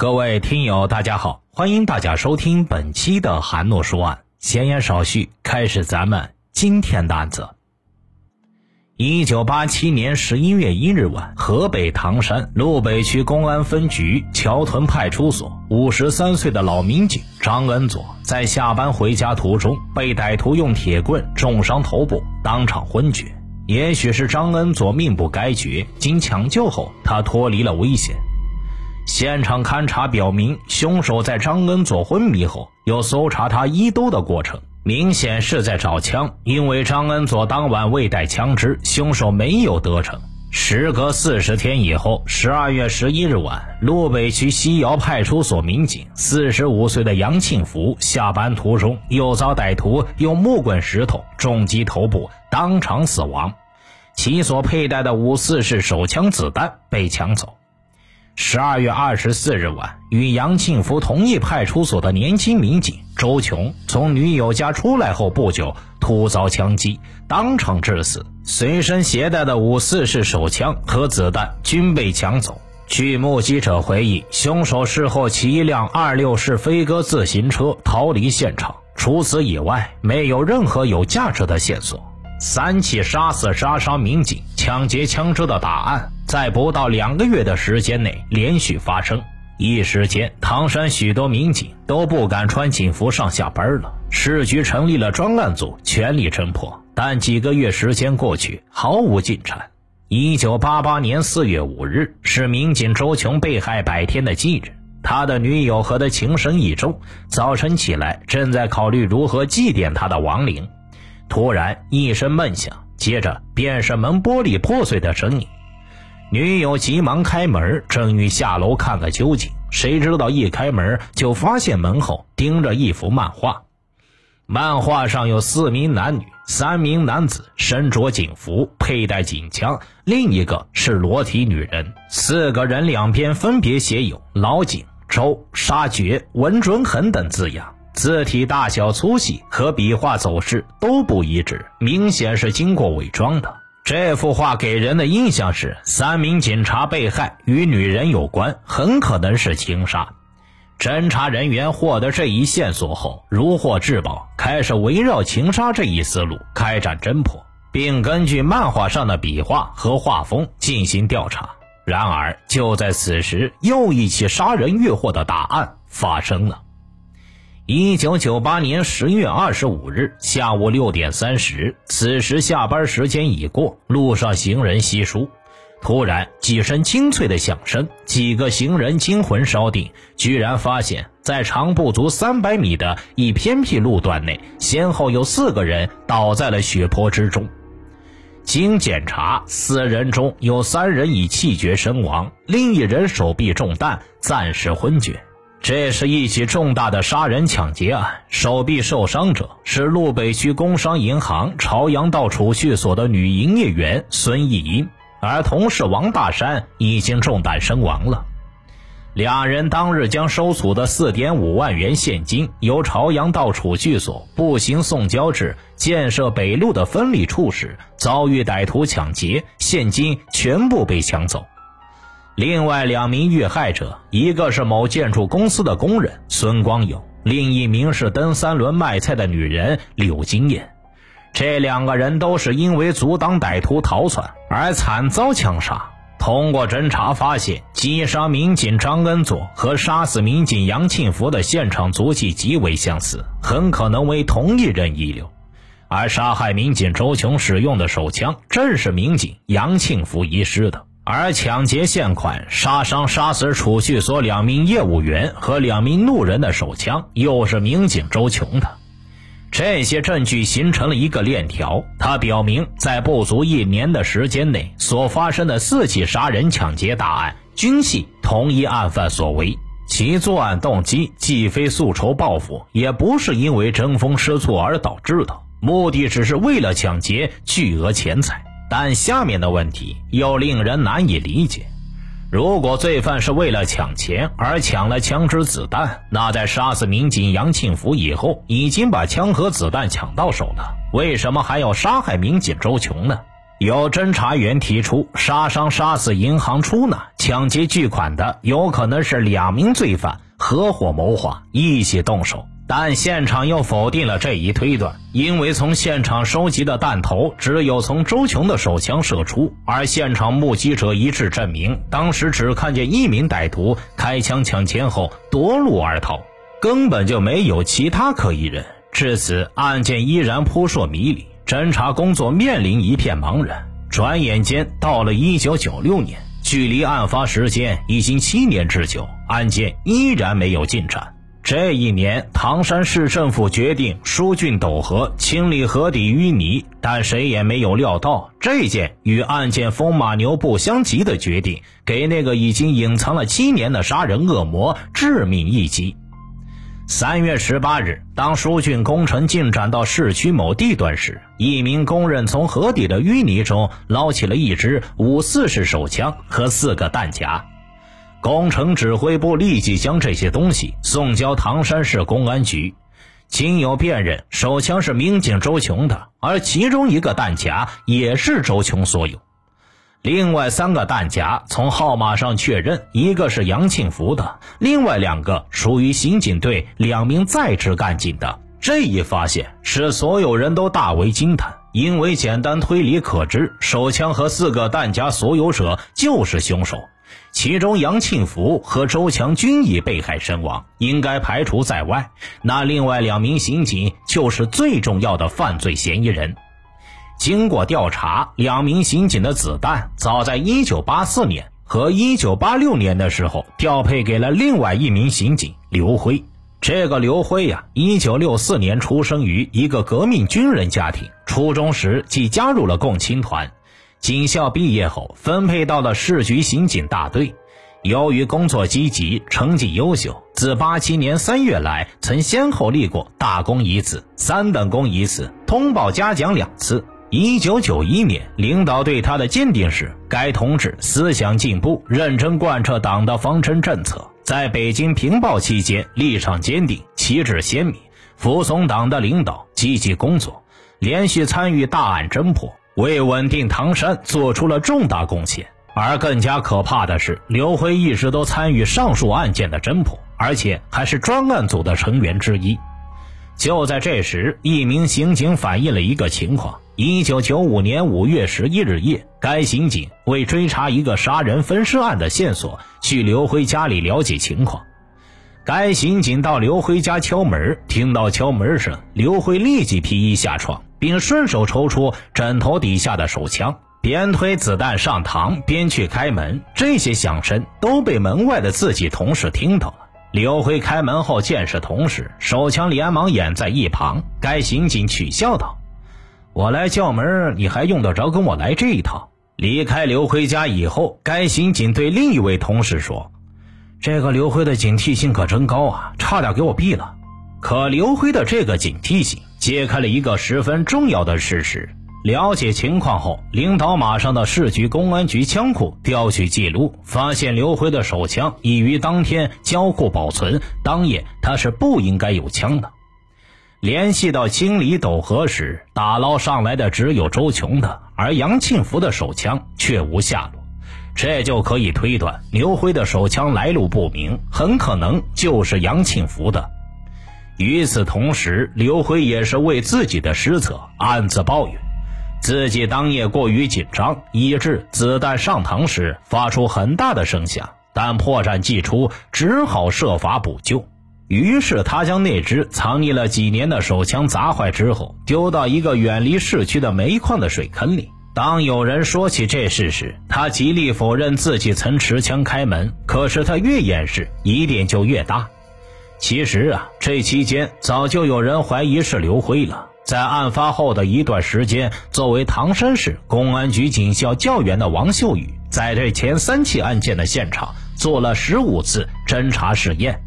各位听友，大家好，欢迎大家收听本期的韩诺说案。闲言少叙，开始咱们今天的案子。一九八七年十一月一日晚，河北唐山路北区公安分局桥屯派出所，五十三岁的老民警张恩佐在下班回家途中被歹徒用铁棍重伤头部，当场昏厥。也许是张恩佐命不该绝，经抢救后，他脱离了危险。现场勘查表明，凶手在张恩佐昏迷后，有搜查他衣兜的过程，明显是在找枪。因为张恩佐当晚未带枪支，凶手没有得逞。时隔四十天以后，十二月十一日晚，路北区西窑派出所民警四十五岁的杨庆福下班途中，又遭歹徒用木棍、石头重击头部，当场死亡。其所佩戴的五四式手枪子弹被抢走。十二月二十四日晚，与杨庆福同一派出所的年轻民警周琼从女友家出来后不久，突遭枪击，当场致死。随身携带的五四式手枪和子弹均被抢走。据目击者回忆，凶手事后骑一辆二六式飞鸽自行车逃离现场，除此以外，没有任何有价值的线索。三起杀死、杀伤民警、抢劫枪支的大案，在不到两个月的时间内连续发生，一时间，唐山许多民警都不敢穿警服上下班了。市局成立了专案组，全力侦破，但几个月时间过去，毫无进展。一九八八年四月五日，是民警周琼被害百天的忌日，他的女友和他情深意重，早晨起来正在考虑如何祭奠他的亡灵。突然一声闷响，接着便是门玻璃破碎的声音。女友急忙开门，正欲下楼看个究竟，谁知道一开门就发现门后钉着一幅漫画。漫画上有四名男女，三名男子身着警服，佩戴警枪，另一个是裸体女人。四个人两边分别写有“老警”“周”“杀绝”“文准狠”等字样。字体大小、粗细和笔画走势都不一致，明显是经过伪装的。这幅画给人的印象是三名警察被害与女人有关，很可能是情杀。侦查人员获得这一线索后，如获至宝，开始围绕情杀这一思路开展侦破，并根据漫画上的笔画和画风进行调查。然而，就在此时，又一起杀人越货的大案发生了。一九九八年十月二十五日下午六点三十，此时下班时间已过，路上行人稀疏。突然几声清脆的响声，几个行人惊魂稍定，居然发现，在长不足三百米的一偏僻路段内，先后有四个人倒在了血泊之中。经检查，四人中有三人已气绝身亡，另一人手臂中弹，暂时昏厥。这是一起重大的杀人抢劫案，手臂受伤者是路北区工商银行朝阳道储蓄所的女营业员孙艺英，而同事王大山已经中弹身亡了。两人当日将收储的四点五万元现金由朝阳道储蓄所步行送交至建设北路的分理处时，遭遇歹徒抢劫，现金全部被抢走。另外两名遇害者，一个是某建筑公司的工人孙光友，另一名是蹬三轮卖菜的女人柳金燕。这两个人都是因为阻挡歹徒逃窜而惨遭枪杀。通过侦查发现，击杀民警张恩佐和杀死民警杨庆福的现场足迹极为相似，很可能为同一人遗留。而杀害民警周琼使用的手枪，正是民警杨庆福遗失的。而抢劫现款、杀伤、杀死储蓄所两名业务员和两名路人的手枪，又是民警周琼的。这些证据形成了一个链条，它表明在不足一年的时间内所发生的四起杀人抢劫大案，均系同一案犯所为。其作案动机既非诉仇报复，也不是因为争风吃醋而导致的，目的只是为了抢劫巨额钱财。但下面的问题又令人难以理解：如果罪犯是为了抢钱而抢了枪支子弹，那在杀死民警杨庆福以后，已经把枪和子弹抢到手了，为什么还要杀害民警周琼呢？有侦查员提出，杀伤、杀死银行出纳、抢劫巨款的，有可能是两名罪犯合伙谋划，一起动手。但现场又否定了这一推断，因为从现场收集的弹头只有从周琼的手枪射出，而现场目击者一致证明，当时只看见一名歹徒开枪抢钱后夺路而逃，根本就没有其他可疑人。至此，案件依然扑朔迷离。侦查工作面临一片茫然。转眼间到了一九九六年，距离案发时间已经七年之久，案件依然没有进展。这一年，唐山市政府决定疏浚斗河，清理河底淤泥，但谁也没有料到，这件与案件风马牛不相及的决定，给那个已经隐藏了七年的杀人恶魔致命一击。三月十八日，当疏浚工程进展到市区某地段时，一名工人从河底的淤泥中捞起了一支五四式手枪和四个弹夹。工程指挥部立即将这些东西送交唐山市公安局。经有辨认，手枪是民警周琼的，而其中一个弹夹也是周琼所有。另外三个弹夹从号码上确认，一个是杨庆福的，另外两个属于刑警队两名在职干警的。这一发现使所有人都大为惊叹，因为简单推理可知，手枪和四个弹夹所有者就是凶手。其中杨庆福和周强均已被害身亡，应该排除在外。那另外两名刑警就是最重要的犯罪嫌疑人。经过调查，两名刑警的子弹早在1984年和1986年的时候调配给了另外一名刑警刘辉。这个刘辉呀，1964年出生于一个革命军人家庭，初中时即加入了共青团，警校毕业后分配到了市局刑警大队。由于工作积极，成绩优秀，自87年3月来，曾先后立过大功一次、三等功一次、通报嘉奖两次。一九九一年，领导对他的鉴定是：该同志思想进步，认真贯彻党的方针政策，在北京平暴期间立场坚定，旗帜鲜明，服从党的领导，积极工作，连续参与大案侦破，为稳定唐山做出了重大贡献。而更加可怕的是，刘辉一直都参与上述案件的侦破，而且还是专案组的成员之一。就在这时，一名刑警反映了一个情况。一九九五年五月十一日夜，该刑警为追查一个杀人分尸案的线索，去刘辉家里了解情况。该刑警到刘辉家敲门，听到敲门声，刘辉立即披衣下床，并顺手抽出枕头底下的手枪，边推子弹上膛边去开门。这些响声都被门外的自己同事听到了。刘辉开门后见是同事，手枪连忙掩在一旁。该刑警取笑道。我来叫门，你还用得着跟我来这一套？离开刘辉家以后，该刑警对另一位同事说：“这个刘辉的警惕性可真高啊，差点给我毙了。”可刘辉的这个警惕性揭开了一个十分重要的事实。了解情况后，领导马上到市局公安局枪库调取记录，发现刘辉的手枪已于当天交库保存，当夜他是不应该有枪的。联系到清理斗河时，打捞上来的只有周琼的，而杨庆福的手枪却无下落，这就可以推断刘辉的手枪来路不明，很可能就是杨庆福的。与此同时，刘辉也是为自己的失策暗自抱怨，自己当夜过于紧张，以致子弹上膛时发出很大的声响，但破绽既出，只好设法补救。于是他将那只藏匿了几年的手枪砸坏之后，丢到一个远离市区的煤矿的水坑里。当有人说起这事时，他极力否认自己曾持枪开门。可是他越掩饰，疑点就越大。其实啊，这期间早就有人怀疑是刘辉了。在案发后的一段时间，作为唐山市公安局警校教员的王秀宇，在这前三起案件的现场做了十五次侦查试验。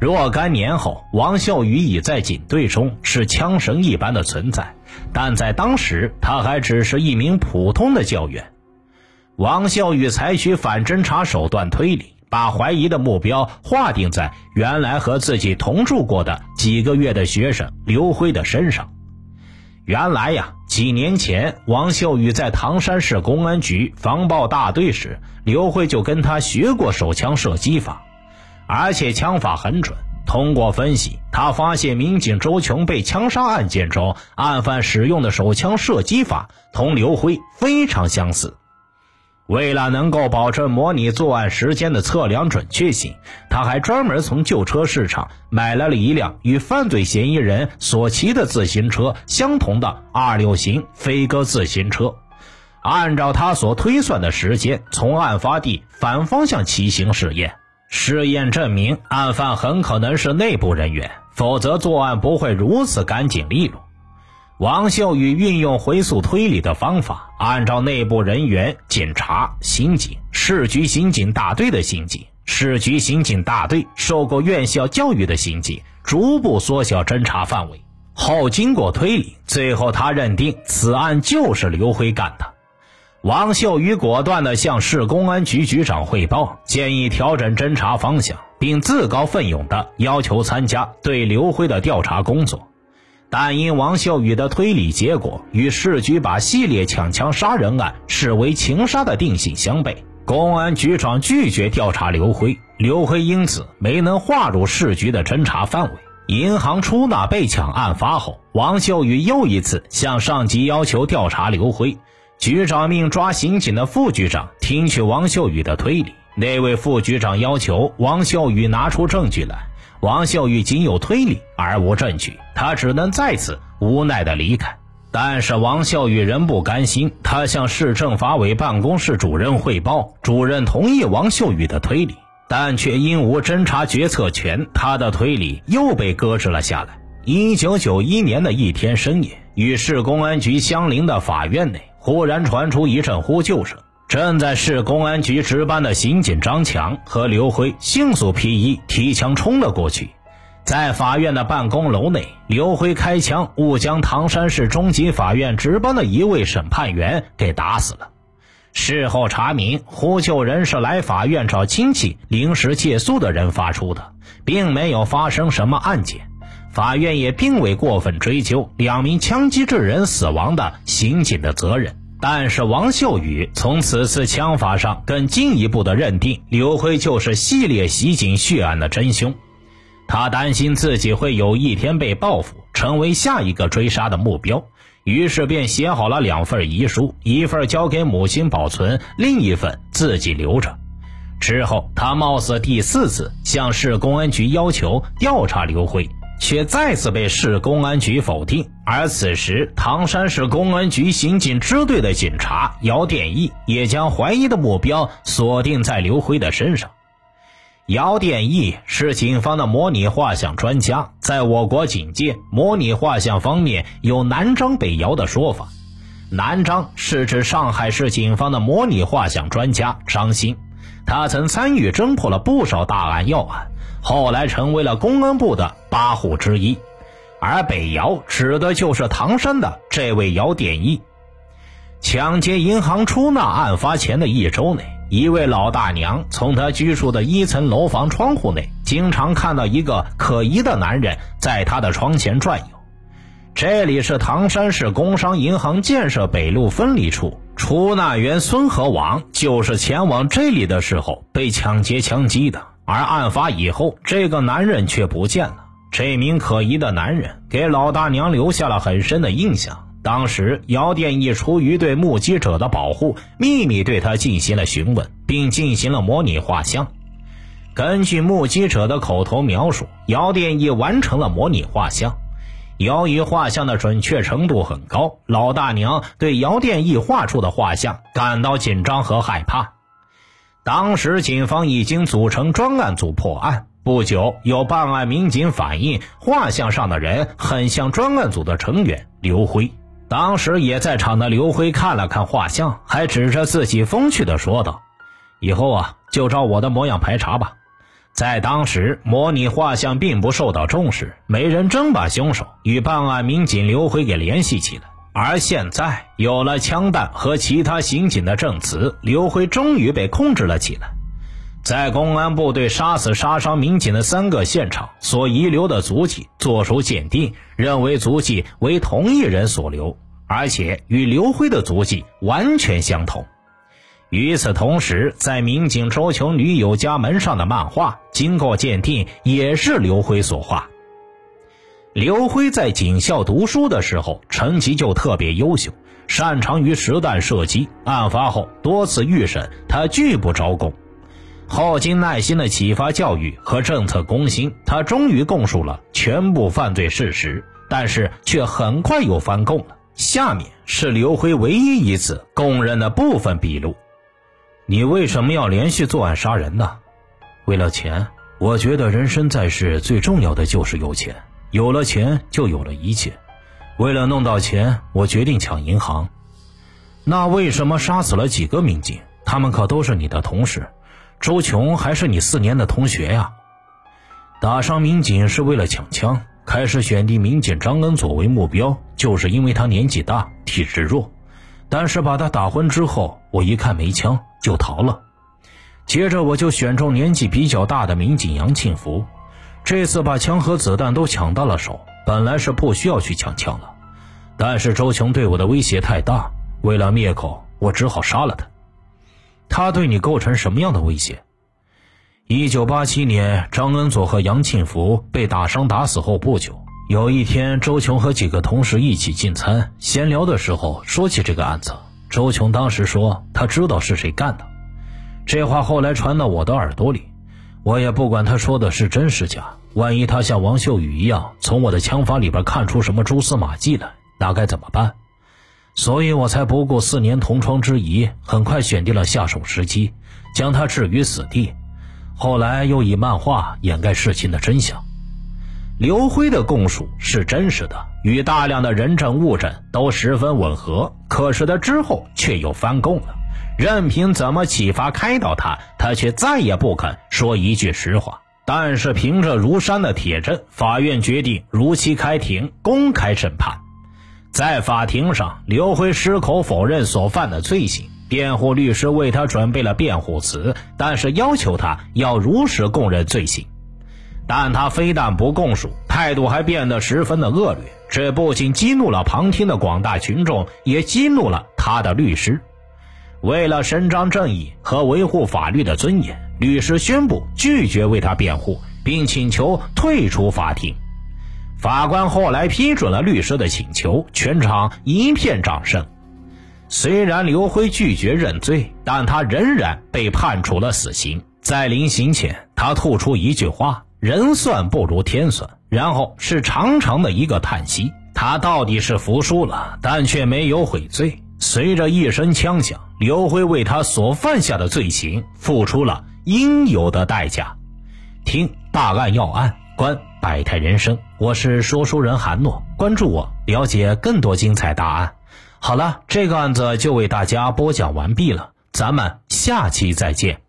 若干年后，王秀宇已在警队中是枪神一般的存在，但在当时，他还只是一名普通的教员。王秀宇采取反侦查手段推理，把怀疑的目标划定在原来和自己同住过的几个月的学生刘辉的身上。原来呀，几年前王秀宇在唐山市公安局防暴大队时，刘辉就跟他学过手枪射击法，而且枪法很准。通过分析，他发现民警周琼被枪杀案件中案犯使用的手枪射击法同刘辉非常相似。为了能够保证模拟作案时间的测量准确性，他还专门从旧车市场买来了一辆与犯罪嫌疑人所骑的自行车相同的二六型飞鸽自行车，按照他所推算的时间，从案发地反方向骑行试验。试验证明，案犯很可能是内部人员，否则作案不会如此干净利落。王秀宇运用回溯推理的方法，按照内部人员、警察、刑警、市局刑警大队的刑警、市局刑警大队受过院校教育的刑警，逐步缩小侦查范围。后经过推理，最后他认定此案就是刘辉干的。王秀宇果断地向市公安局局长汇报，建议调整侦查方向，并自告奋勇地要求参加对刘辉的调查工作。但因王秀宇的推理结果与市局把系列抢枪杀人案视为情杀的定性相悖，公安局长拒绝调查刘辉，刘辉因此没能划入市局的侦查范围。银行出纳被抢案发后，王秀宇又一次向上级要求调查刘辉，局长命抓刑警的副局长听取王秀宇的推理，那位副局长要求王秀宇拿出证据来。王秀玉仅有推理而无证据，他只能再次无奈地离开。但是王秀玉仍不甘心，他向市政法委办公室主任汇报，主任同意王秀玉的推理，但却因无侦查决策权，他的推理又被搁置了下来。一九九一年的一天深夜，与市公安局相邻的法院内忽然传出一阵呼救声。正在市公安局值班的刑警张强和刘辉迅速披衣提枪冲了过去，在法院的办公楼内，刘辉开枪误将唐山市中级法院值班的一位审判员给打死了。事后查明，呼救人是来法院找亲戚临时借宿的人发出的，并没有发生什么案件，法院也并未过分追究两名枪击致人死亡的刑警的责任。但是王秀宇从此次枪法上更进一步的认定刘辉就是系列袭警血案的真凶，他担心自己会有一天被报复，成为下一个追杀的目标，于是便写好了两份遗书，一份交给母亲保存，另一份自己留着。之后，他貌似第四次向市公安局要求调查刘辉。却再次被市公安局否定，而此时唐山市公安局刑警支队的警察姚殿义也将怀疑的目标锁定在刘辉的身上。姚殿义是警方的模拟画像专家，在我国警界，模拟画像方面有南张北姚的说法。南张是指上海市警方的模拟画像专家张鑫，他曾参与侦破了不少大案要案。后来成为了公安部的八户之一，而北姚指的就是唐山的这位姚典义。抢劫银行出纳案发前的一周内，一位老大娘从她居住的一层楼房窗户内，经常看到一个可疑的男人在她的窗前转悠。这里是唐山市工商银行建设北路分离处，出纳员孙和王就是前往这里的时候被抢劫枪击的。而案发以后，这个男人却不见了。这名可疑的男人给老大娘留下了很深的印象。当时，姚殿义出于对目击者的保护，秘密对他进行了询问，并进行了模拟画像。根据目击者的口头描述，姚殿义完成了模拟画像。由于画像的准确程度很高，老大娘对姚殿义画出的画像感到紧张和害怕。当时警方已经组成专案组破案。不久，有办案民警反映，画像上的人很像专案组的成员刘辉。当时也在场的刘辉看了看画像，还指着自己风趣地说道：“以后啊，就照我的模样排查吧。”在当时，模拟画像并不受到重视，没人真把凶手与办案民警刘辉给联系起来。而现在有了枪弹和其他刑警的证词，刘辉终于被控制了起来。在公安部队杀死杀伤民警的三个现场所遗留的足迹作出鉴定，认为足迹为同一人所留，而且与刘辉的足迹完全相同。与此同时，在民警周琼女友家门上的漫画，经过鉴定也是刘辉所画。刘辉在警校读书的时候，成绩就特别优秀，擅长于实弹射击。案发后多次预审，他拒不招供。后经耐心的启发教育和政策攻心，他终于供述了全部犯罪事实，但是却很快又翻供了。下面是刘辉唯一一次供认的部分笔录。你为什么要连续作案杀人呢？为了钱。我觉得人生在世最重要的就是有钱，有了钱就有了一切。为了弄到钱，我决定抢银行。那为什么杀死了几个民警？他们可都是你的同事，周琼还是你四年的同学呀。打伤民警是为了抢枪。开始选定民警张恩佐为目标，就是因为他年纪大，体质弱。但是把他打昏之后，我一看没枪。就逃了，接着我就选中年纪比较大的民警杨庆福，这次把枪和子弹都抢到了手。本来是不需要去抢枪了，但是周琼对我的威胁太大，为了灭口，我只好杀了他。他对你构成什么样的威胁？一九八七年，张恩佐和杨庆福被打伤打死后不久，有一天，周琼和几个同事一起进餐，闲聊的时候说起这个案子。周琼当时说：“他知道是谁干的。”这话后来传到我的耳朵里，我也不管他说的是真是假。万一他像王秀宇一样从我的枪法里边看出什么蛛丝马迹来，那该怎么办？所以我才不顾四年同窗之谊，很快选定了下手时机，将他置于死地。后来又以漫画掩盖事情的真相。刘辉的供述是真实的。与大量的人证物证都十分吻合，可是他之后却又翻供了。任凭怎么启发开导他，他却再也不肯说一句实话。但是凭着如山的铁证，法院决定如期开庭，公开审判。在法庭上，刘辉矢口否认所犯的罪行，辩护律师为他准备了辩护词，但是要求他要如实供认罪行。但他非但不供述，态度还变得十分的恶劣。这不仅激怒了旁听的广大群众，也激怒了他的律师。为了伸张正义和维护法律的尊严，律师宣布拒绝为他辩护，并请求退出法庭。法官后来批准了律师的请求，全场一片掌声。虽然刘辉拒绝认罪，但他仍然被判处了死刑。在临刑前，他吐出一句话。人算不如天算，然后是长长的一个叹息。他到底是服输了，但却没有悔罪。随着一声枪响，刘辉为他所犯下的罪行付出了应有的代价。听大案要案，观百态人生。我是说书人韩诺，关注我，了解更多精彩大案。好了，这个案子就为大家播讲完毕了，咱们下期再见。